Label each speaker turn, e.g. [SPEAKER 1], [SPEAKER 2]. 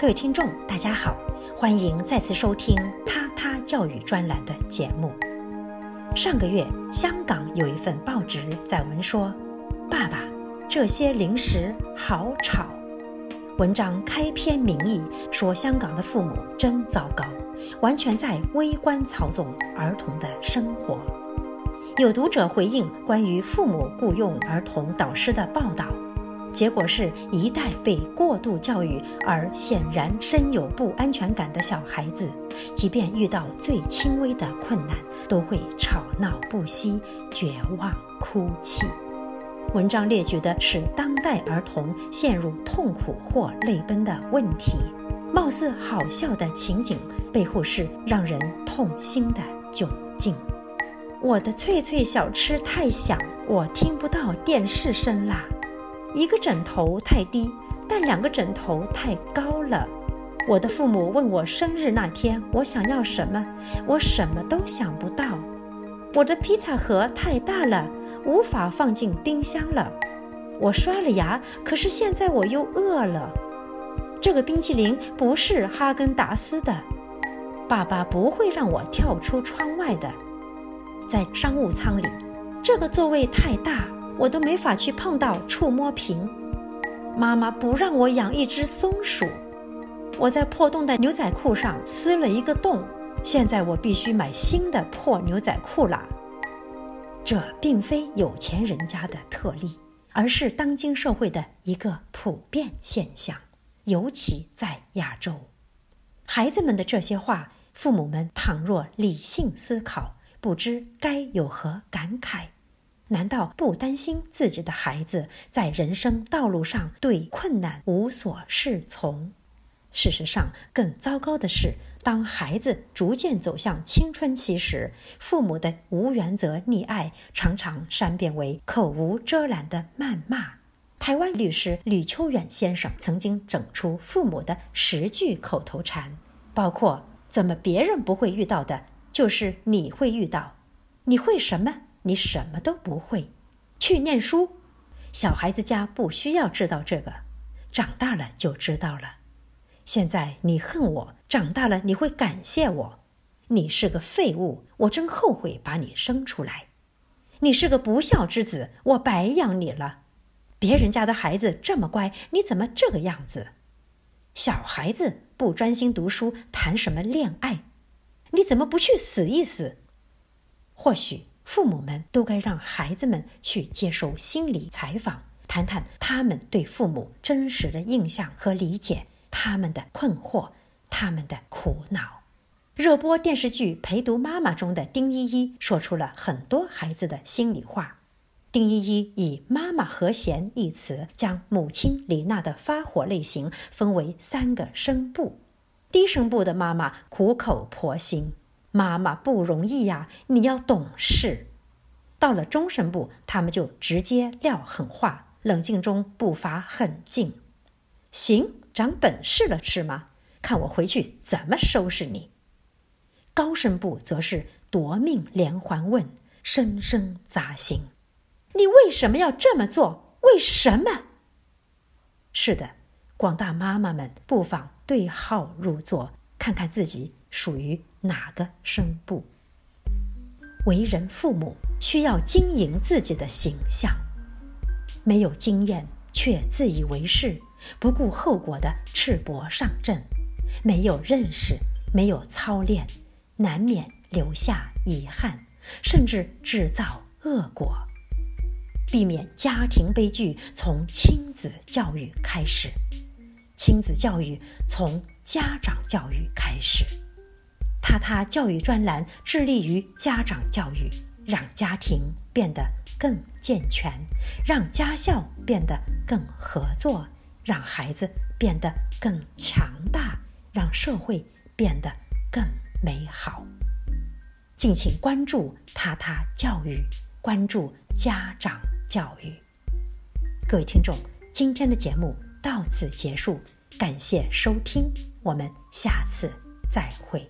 [SPEAKER 1] 各位听众，大家好，欢迎再次收听他他教育专栏的节目。上个月，香港有一份报纸载文说：“爸爸，这些零食好吵。”文章开篇名义说，香港的父母真糟糕，完全在微观操纵儿童的生活。有读者回应关于父母雇佣儿童导师的报道。结果是一代被过度教育而显然深有不安全感的小孩子，即便遇到最轻微的困难，都会吵闹不息、绝望哭泣。文章列举的是当代儿童陷入痛苦或泪奔的问题，貌似好笑的情景背后是让人痛心的窘境。我的脆脆小吃太响，我听不到电视声啦。一个枕头太低，但两个枕头太高了。我的父母问我生日那天我想要什么，我什么都想不到。我的披萨盒太大了，无法放进冰箱了。我刷了牙，可是现在我又饿了。这个冰淇淋不是哈根达斯的。爸爸不会让我跳出窗外的。在商务舱里，这个座位太大。我都没法去碰到触摸屏。妈妈不让我养一只松鼠。我在破洞的牛仔裤上撕了一个洞，现在我必须买新的破牛仔裤啦。这并非有钱人家的特例，而是当今社会的一个普遍现象，尤其在亚洲。孩子们的这些话，父母们倘若理性思考，不知该有何感慨。难道不担心自己的孩子在人生道路上对困难无所适从？事实上，更糟糕的是，当孩子逐渐走向青春期时，父母的无原则溺爱常常善变为口无遮拦的谩骂。台湾律师吕秋远先生曾经整出父母的十句口头禅，包括“怎么别人不会遇到的，就是你会遇到”，你会什么？你什么都不会，去念书。小孩子家不需要知道这个，长大了就知道了。现在你恨我，长大了你会感谢我。你是个废物，我真后悔把你生出来。你是个不孝之子，我白养你了。别人家的孩子这么乖，你怎么这个样子？小孩子不专心读书，谈什么恋爱？你怎么不去死一死？或许。父母们都该让孩子们去接受心理采访，谈谈他们对父母真实的印象和理解，他们的困惑，他们的苦恼。热播电视剧《陪读妈妈》中的丁依依说出了很多孩子的心里话。丁依依以“妈妈和弦”一词，将母亲李娜的发火类型分为三个声部：低声部的妈妈苦口婆心。妈妈不容易呀，你要懂事。到了中声部，他们就直接撂狠话，冷静中不乏狠劲。行，长本事了是吗？看我回去怎么收拾你。高声部则是夺命连环问，声声扎心。你为什么要这么做？为什么？是的，广大妈妈们不妨对号入座，看看自己。属于哪个声部？为人父母需要经营自己的形象，没有经验却自以为是、不顾后果的赤膊上阵，没有认识、没有操练，难免留下遗憾，甚至制造恶果。避免家庭悲剧，从亲子教育开始；亲子教育从家长教育开始。他他教育专栏致力于家长教育，让家庭变得更健全，让家校变得更合作，让孩子变得更强大，让社会变得更美好。敬请关注他他教育，关注家长教育。各位听众，今天的节目到此结束，感谢收听，我们下次再会。